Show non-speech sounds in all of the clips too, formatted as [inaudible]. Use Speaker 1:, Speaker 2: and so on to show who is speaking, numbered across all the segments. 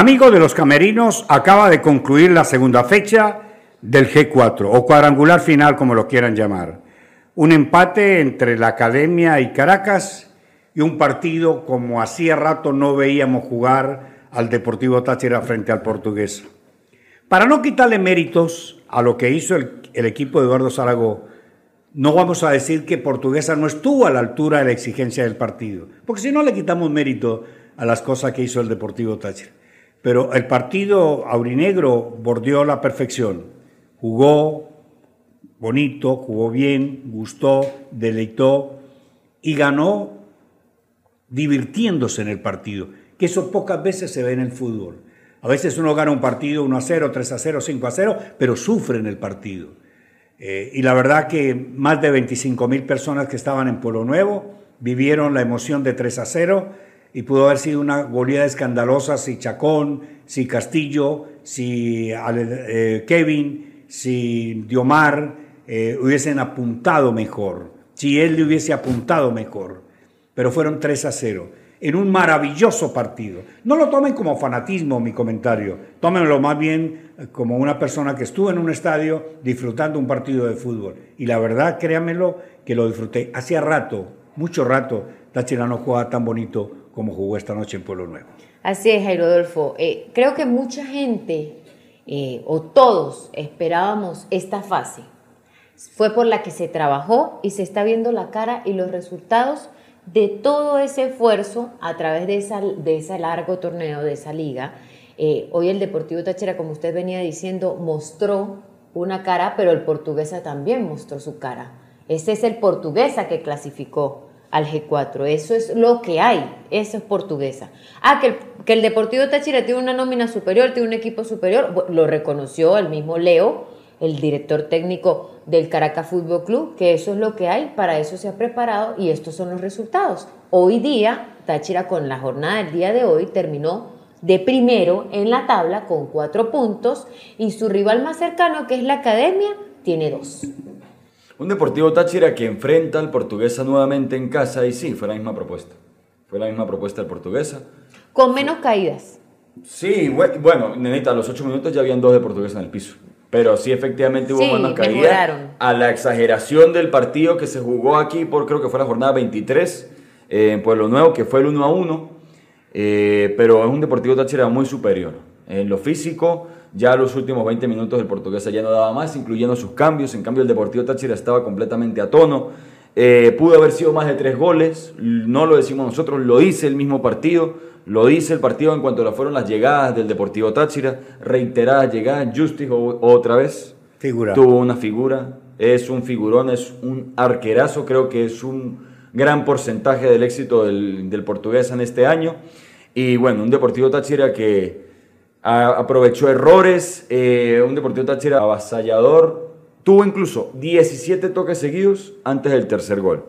Speaker 1: Amigo de los camerinos, acaba de concluir la segunda fecha del G4 o cuadrangular final, como lo quieran llamar. Un empate entre la Academia y Caracas y un partido como hacía rato no veíamos jugar al Deportivo Táchira frente al Portugués. Para no quitarle méritos a lo que hizo el, el equipo de Eduardo Zaragoza, no vamos a decir que Portuguesa no estuvo a la altura de la exigencia del partido, porque si no le quitamos mérito a las cosas que hizo el Deportivo Táchira. Pero el partido aurinegro bordeó la perfección. Jugó bonito, jugó bien, gustó, deleitó y ganó divirtiéndose en el partido, que eso pocas veces se ve en el fútbol. A veces uno gana un partido 1 a 0, 3 a 0, 5 a 0, pero sufre en el partido. Eh, y la verdad que más de 25 mil personas que estaban en Pueblo Nuevo vivieron la emoción de 3 a 0 y pudo haber sido una goleada escandalosa si Chacón, si Castillo, si eh, Kevin, si Diomar eh, hubiesen apuntado mejor, si él le hubiese apuntado mejor. Pero fueron 3 a 0 en un maravilloso partido. No lo tomen como fanatismo mi comentario, tómenlo más bien eh, como una persona que estuvo en un estadio disfrutando un partido de fútbol. Y la verdad, créanmelo, que lo disfruté. Hacía rato, mucho rato, Táchira no jugaba tan bonito como jugó esta noche en Pueblo Nuevo.
Speaker 2: Así es, Jairo Adolfo. Eh, creo que mucha gente, eh, o todos, esperábamos esta fase. Fue por la que se trabajó y se está viendo la cara y los resultados de todo ese esfuerzo a través de, esa, de ese largo torneo, de esa liga. Eh, hoy el Deportivo Táchira, como usted venía diciendo, mostró una cara, pero el portuguesa también mostró su cara. Ese es el portuguesa que clasificó al G4. Eso es lo que hay. Eso es portuguesa. Ah, que el, que el Deportivo Táchira tiene una nómina superior, tiene un equipo superior. Lo reconoció el mismo Leo, el director técnico del Caracas Fútbol Club, que eso es lo que hay, para eso se ha preparado y estos son los resultados. Hoy día, Táchira con la jornada del día de hoy terminó de primero en la tabla con cuatro puntos y su rival más cercano, que es la Academia, tiene dos.
Speaker 3: Un Deportivo Táchira que enfrenta al Portuguesa nuevamente en casa y sí, fue la misma propuesta. Fue la misma propuesta del Portuguesa.
Speaker 2: Con menos caídas.
Speaker 3: Sí, bueno, Nenita, a los ocho minutos ya habían dos de Portuguesa en el piso. Pero sí, efectivamente hubo menos caídas. A la exageración del partido que se jugó aquí por creo que fue la jornada 23 eh, en Pueblo Nuevo, que fue el 1 a 1. Eh, pero es un Deportivo Táchira muy superior. En lo físico, ya los últimos 20 minutos el portugués ya no daba más, incluyendo sus cambios. En cambio, el Deportivo Táchira estaba completamente a tono. Eh, pudo haber sido más de tres goles, no lo decimos nosotros, lo dice el mismo partido, lo dice el partido en cuanto a fueron las llegadas del Deportivo Táchira, reiteradas llegadas, Justice otra vez
Speaker 1: figura.
Speaker 3: tuvo una figura, es un figurón, es un arquerazo, creo que es un gran porcentaje del éxito del, del portugués en este año. Y bueno, un Deportivo Táchira que aprovechó errores, eh, un Deportivo Táchira avasallador, tuvo incluso 17 toques seguidos antes del tercer gol.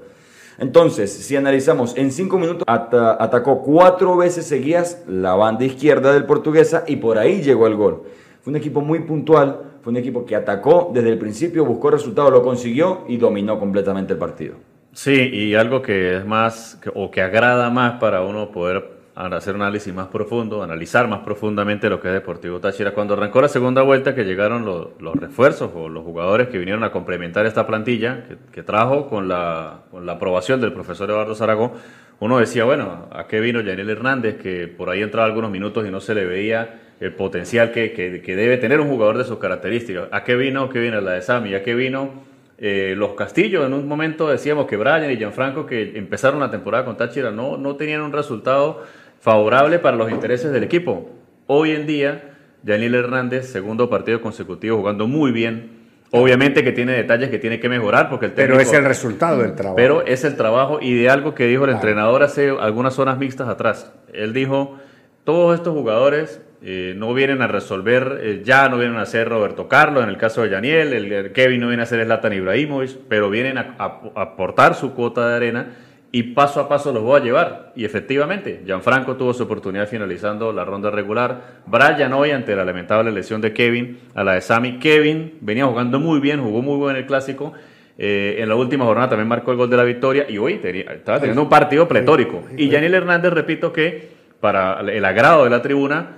Speaker 3: Entonces, si analizamos, en 5 minutos atacó cuatro veces seguidas la banda izquierda del portuguesa y por ahí llegó el gol. Fue un equipo muy puntual, fue un equipo que atacó desde el principio, buscó resultados, lo consiguió y dominó completamente el partido.
Speaker 4: Sí, y algo que es más, o que agrada más para uno poder hacer un análisis más profundo, analizar más profundamente lo que es Deportivo Táchira. Cuando arrancó la segunda vuelta, que llegaron los, refuerzos o los jugadores que vinieron a complementar esta plantilla, que, trajo con la, con la, aprobación del profesor Eduardo Zaragoza, uno decía, bueno, ¿a qué vino Yanel Hernández? Que por ahí entraba algunos minutos y no se le veía el potencial que, que, debe tener un jugador de sus características. ¿A qué vino? ¿Qué viene la de Sami? ¿A qué vino? Eh, los Castillos, en un momento decíamos que Brian y Gianfranco, que empezaron la temporada con Táchira, no, no tenían un resultado favorable para los intereses del equipo. Hoy en día, Daniel Hernández, segundo partido consecutivo, jugando muy bien. Obviamente que tiene detalles que tiene que mejorar porque el
Speaker 1: técnico, Pero es el resultado del trabajo.
Speaker 4: Pero es el trabajo y de algo que dijo el entrenador hace algunas horas mixtas atrás. Él dijo, todos estos jugadores eh, no vienen a resolver, eh, ya no vienen a ser Roberto Carlos, en el caso de Daniel, el, Kevin no viene a ser Zlatan Ibrahimovic, pero vienen a aportar su cuota de arena y paso a paso los voy a llevar. Y efectivamente, Gianfranco tuvo su oportunidad finalizando la ronda regular. Brian hoy, ante la lamentable lesión de Kevin, a la de Sammy. Kevin venía jugando muy bien, jugó muy bien el clásico. Eh, en la última jornada también marcó el gol de la victoria y hoy estaba teniendo un partido pletórico. Y Daniel Hernández, repito que para el agrado de la tribuna,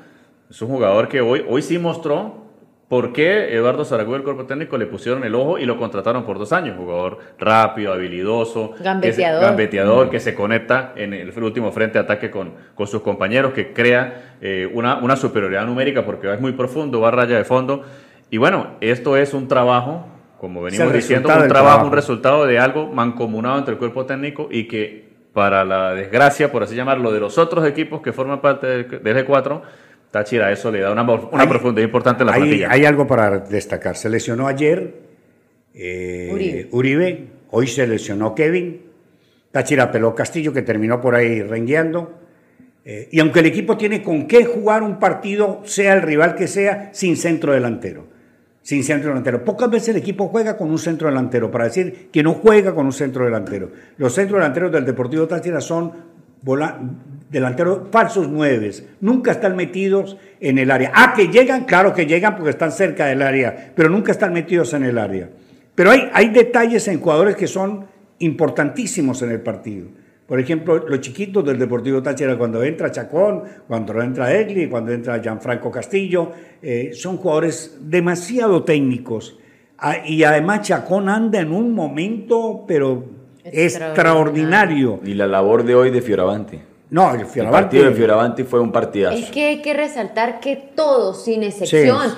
Speaker 4: es un jugador que hoy, hoy sí mostró por qué Eduardo Zaragoza, el cuerpo técnico, le pusieron el ojo y lo contrataron por dos años. Jugador rápido, habilidoso,
Speaker 2: gambeteador,
Speaker 4: que se, gambeteador, que se conecta en el último frente de ataque con, con sus compañeros, que crea eh, una, una superioridad numérica porque es muy profundo, va a raya de fondo. Y bueno, esto es un trabajo, como venimos diciendo, un trabajo, un resultado de algo mancomunado entre el cuerpo técnico y que para la desgracia, por así llamarlo, de los otros equipos que forman parte del G4, Táchira eso le da una, una profundidad importante en la
Speaker 1: hay,
Speaker 4: plantilla.
Speaker 1: Hay algo para destacar. Se lesionó ayer eh, Uribe. hoy se lesionó Kevin, Táchira peló Castillo que terminó por ahí rengueando. Eh, y aunque el equipo tiene con qué jugar un partido, sea el rival que sea, sin centro delantero. Sin centro delantero. Pocas veces el equipo juega con un centro delantero, para decir que no juega con un centro delantero. Los centros delanteros del Deportivo Táchira son delanteros falsos nueves, nunca están metidos en el área. Ah, que llegan, claro que llegan porque están cerca del área, pero nunca están metidos en el área. Pero hay, hay detalles en jugadores que son importantísimos en el partido. Por ejemplo, los chiquitos del Deportivo Táchira, cuando entra Chacón, cuando entra Egli, cuando entra Gianfranco Castillo, eh, son jugadores demasiado técnicos. Ah, y además Chacón anda en un momento, pero extraordinario.
Speaker 3: Y la labor de hoy de Fioravanti.
Speaker 1: No,
Speaker 3: el, partido de Fioravanti fue un partidazo.
Speaker 2: Es que hay que resaltar que todos, sin excepción, sí,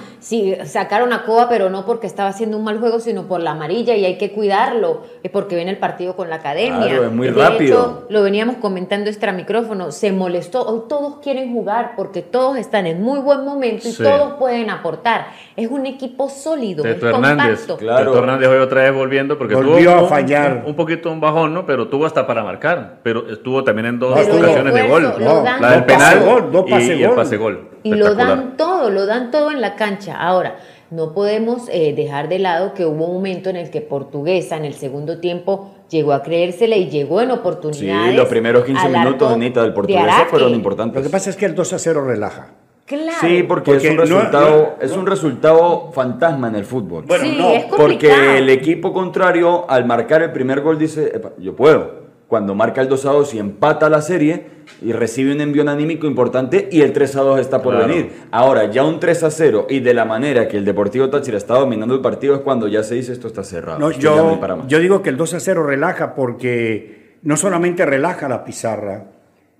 Speaker 2: sacaron a Coba, pero no porque estaba haciendo un mal juego, sino por la amarilla y hay que cuidarlo, es porque viene el partido con la academia.
Speaker 3: Claro, es muy
Speaker 2: de
Speaker 3: rápido.
Speaker 2: Hecho, lo veníamos comentando extra micrófono, se molestó, hoy todos quieren jugar porque todos están en muy buen momento y todos pueden aportar. Es un equipo sólido,
Speaker 4: Teto Hernández, claro. Teto Hernández hoy otra vez volviendo porque
Speaker 1: Volvió tuvo a fallar.
Speaker 4: Un, poquito un bajón, ¿no? Pero tuvo hasta para marcar, pero estuvo también en dos ocasiones de gol. la del penal
Speaker 1: gol,
Speaker 4: y, el pase gol.
Speaker 2: Y lo dan todo, lo dan todo en la cancha. Ahora, no podemos eh, dejar de lado que hubo un momento en el que Portuguesa en el segundo tiempo llegó a creérsele y llegó en oportunidades.
Speaker 3: Sí, los primeros 15 minutos, Anita, del Portuguesa fueron importantes.
Speaker 1: Lo que pasa es que el 2 a 0 relaja.
Speaker 2: Claro.
Speaker 3: Sí, porque, es un resultado, es un resultado fantasma en el fútbol.
Speaker 2: Bueno, no,
Speaker 3: porque el equipo contrario al marcar el primer gol dice, yo puedo cuando marca el 2 a 2 y empata la serie y recibe un envío anímico importante y el 3 a 2 está por venir. Ahora, ya un 3 a 0 y de la manera que el Deportivo Táchira está dominando el partido es cuando ya se dice esto está cerrado.
Speaker 1: yo, yo digo que el 2 a 0 relaja porque no solamente relaja la pizarra,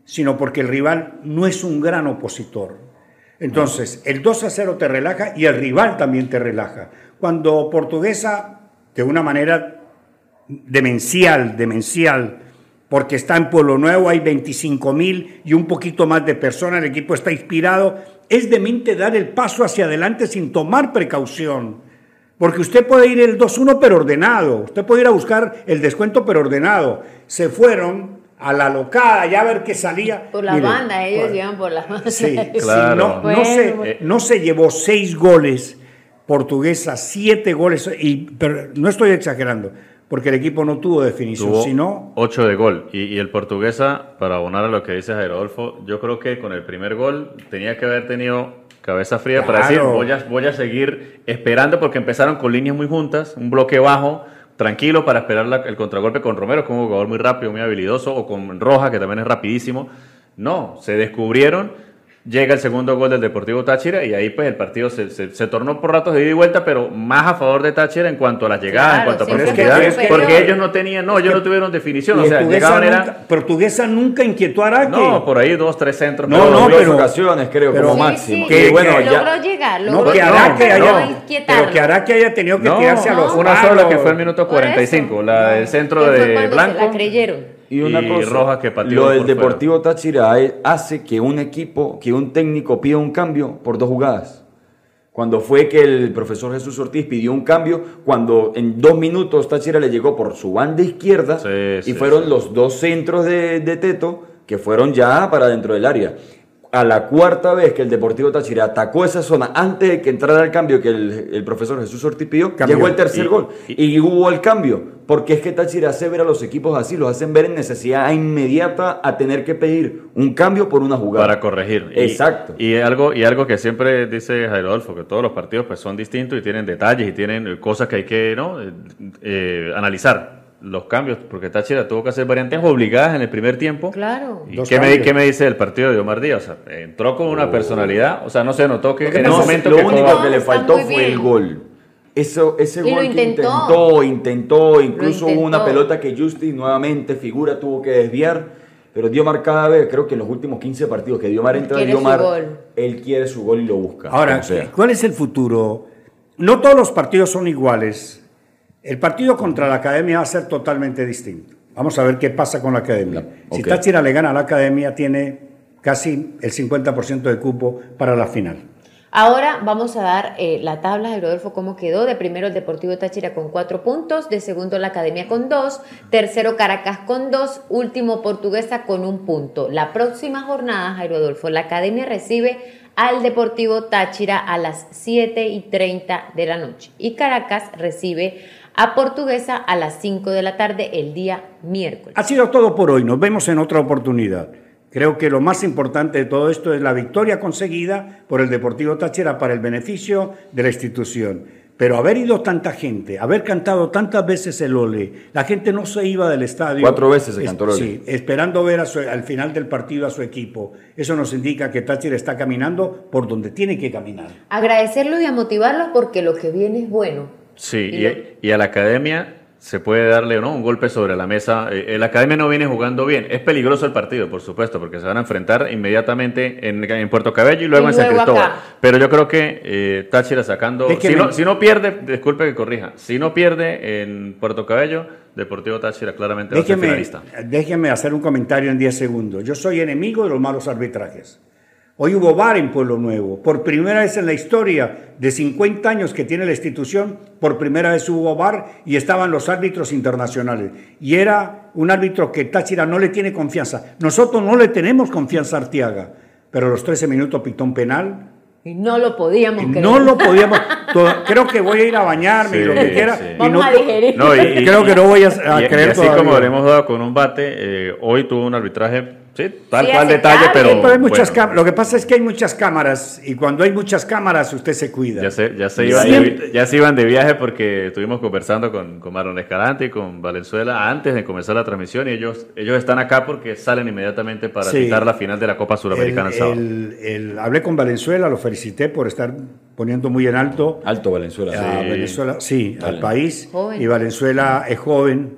Speaker 1: sino porque el rival no es un gran opositor. Entonces, el 2 a 0 te relaja y el rival también te relaja. Cuando Portuguesa, de una manera demencial, demencial, porque está en Pueblo Nuevo, hay 25 mil y un poquito más de personas, el equipo está inspirado. Es de mente dar el paso hacia adelante sin tomar precaución. Porque usted puede ir el 2-1 pero ordenado, usted puede ir a buscar el descuento pero ordenado. Se fueron a la locada, ya a ver qué salía.
Speaker 2: Por la banda, ellos llevan por la banda.
Speaker 1: Sí, [laughs] claro. no, se, no se llevó seis goles portuguesa, siete goles, y, pero no estoy exagerando, porque el equipo no tuvo definición, sino...
Speaker 4: 8 de gol. Y, el portuguesa, para abonar a lo que dice Rodolfo, yo creo que con el primer gol tenía que haber tenido cabeza fría para decir, voy a, voy a seguir esperando, porque empezaron con líneas muy juntas, un bloque bajo, tranquilo para esperar el contragolpe con Romero, que es un jugador muy rápido, muy habilidoso, o con Roja, que también es rapidísimo. No, se descubrieron llega el segundo gol del Deportivo Táchira y ahí pues el partido se, se, tornó por ratos de ida y vuelta, pero más a favor de Táchira en cuanto a la llegada, en cuanto a profundidad, porque ellos no tenían, no, ellos no tuvieron definición, o sea, llegaban
Speaker 1: nunca, Portuguesa nunca inquietó a Araque.
Speaker 4: No, por ahí dos, tres centros.
Speaker 3: No, no, pero ocasiones creo como máximo.
Speaker 2: que, bueno, ya, logró llegar, logró
Speaker 1: no, que Araque haya, pero que Araque haya tenido que tirarse a los
Speaker 4: Una sola que fue el minuto 45, la del centro de Blanco.
Speaker 2: La creyeron.
Speaker 3: Y una cosa, que lo del Deportivo Táchira hace que un equipo, que un técnico pida un cambio por dos jugadas. Cuando fue que el profesor Jesús Ortiz pidió un cambio, cuando en dos minutos Táchira le llegó por su banda izquierda y fueron los dos centros de, de Teto que fueron ya para dentro del área a la cuarta vez que el Deportivo Táchira atacó esa zona antes de que entrara el cambio que el, profesor Jesús Ortiz pidió, llegó el tercer gol y, hubo el cambio. Porque es que Táchira hace ver a los equipos así, los hacen ver en necesidad inmediata a tener que pedir un cambio por una jugada.
Speaker 4: Para corregir.
Speaker 3: Exacto.
Speaker 4: Y, algo, y algo que siempre dice Jairo Adolfo, que todos los partidos pues, son distintos y tienen detalles y tienen cosas que hay que ¿no? Eh, eh, analizar los cambios, porque Táchira tuvo que hacer variantes obligadas en el primer tiempo.
Speaker 2: Claro.
Speaker 4: ¿Y qué me, qué me, dice del partido de Omar Díaz? O sea, entró con una oh. personalidad, o sea, no se notó que en ese momento...
Speaker 3: Lo único que le faltó fue el gol. Eso, ese gol intentó. intentó, incluso hubo una pelota que Justin nuevamente figura, tuvo que desviar. Pero Diomar cada vez, creo que en los últimos 15 partidos que Diomar entra, Diomar, él quiere su gol y lo busca.
Speaker 1: Ahora, ¿cuál es el futuro? No todos los partidos son iguales. El partido contra la Academia va a ser totalmente distinto. Vamos a ver qué pasa con la Academia. Si Táchira le gana a la Academia, tiene casi el 50% de cupo para la final.
Speaker 2: Ahora vamos a dar eh, la tabla de Rodolfo cómo quedó. De primero el Deportivo Táchira con cuatro puntos, de segundo la Academia con dos, tercero Caracas con dos, último Portuguesa con un punto. La próxima jornada, Jairo Adolfo, la Academia recibe al Deportivo Táchira a las 7 y 30 de la noche y Caracas recibe a Portuguesa a las 5 de la tarde el día miércoles.
Speaker 1: Ha sido todo por hoy, nos vemos en otra oportunidad. Creo que lo más importante de todo esto es la victoria conseguida por el Deportivo Táchira para el beneficio de la institución. Pero haber ido tanta gente, haber cantado tantas veces el ole, la gente no se iba del estadio.
Speaker 3: Cuatro veces se cantó el ole.
Speaker 1: Sí, esperando ver al final del partido a su equipo. Eso nos indica que Táchira está caminando por donde tiene que caminar.
Speaker 2: Agradecerlos y a motivarlos porque lo que viene es bueno.
Speaker 4: Sí, y, y a la academia se puede darle no un golpe sobre la mesa. Eh, la academia no viene jugando bien. Es peligroso el partido, por supuesto, porque se van a enfrentar inmediatamente en, en Puerto Cabello y luego, en San Cristóbal. Pero yo creo que eh, Táchira sacando. Si no, si no, pierde, disculpe que corrija, si no pierde en Puerto Cabello, Deportivo Táchira claramente
Speaker 1: déjeme,
Speaker 4: va a ser finalista.
Speaker 1: Déjeme hacer un comentario en 10 segundos. Yo soy enemigo de los malos arbitrajes. Hoy hubo VAR en Pueblo Nuevo. Por primera vez en la historia de 50 años que tiene la institución, por primera vez hubo VAR y estaban los árbitros internacionales. Y era un árbitro que Táchira no le tiene confianza. Nosotros no le tenemos confianza a Artiaga, pero los 13 minutos pitón penal.
Speaker 2: Y no lo podíamos
Speaker 1: creer. No lo podíamos. creo que voy a ir a bañarme y lo que quiera.
Speaker 2: Vamos a digerir.
Speaker 1: creo que no voy a, creer
Speaker 4: y así como le hemos dado con un bate, eh, hoy tuvo un arbitraje Sí, tal cual detalle, pero.
Speaker 1: hay muchas Lo que pasa es que hay muchas cámaras y cuando hay muchas cámaras usted se cuida.
Speaker 4: Ya se, ya se, iban, de, ya se iban de viaje porque estuvimos conversando con, con Marlon Escalante y con Valenzuela antes de comenzar la transmisión y ellos, ellos están acá porque salen inmediatamente para sí. la final de la Copa Suramericana
Speaker 1: el, hablé con Valenzuela, lo felicité por estar poniendo muy en alto.
Speaker 3: Alto Valenzuela.
Speaker 1: A sí. Venezuela, sí, al país. Y Valenzuela es joven,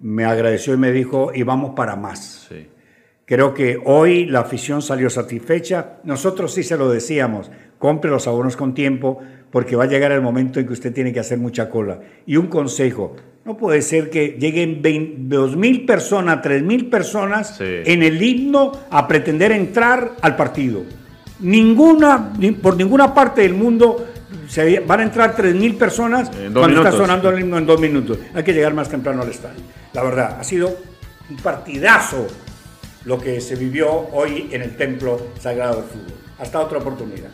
Speaker 1: me agradeció y me dijo, y vamos para más. Sí. Creo que hoy la afición salió satisfecha. Nosotros sí se lo decíamos, compre los abonos con tiempo porque va a llegar el momento en que usted tiene que hacer mucha cola. Y un consejo, no puede ser que lleguen 2.000 personas, 3.000 personas en el himno a pretender entrar al partido. Ninguna, por ninguna parte del mundo se van a entrar 3.000 personas cuando está sonando el himno en dos minutos. Hay que llegar más temprano al estadio. La verdad, ha sido un partidazo lo que se vivió hoy en el Templo Sagrado del Fútbol. Hasta otra oportunidad.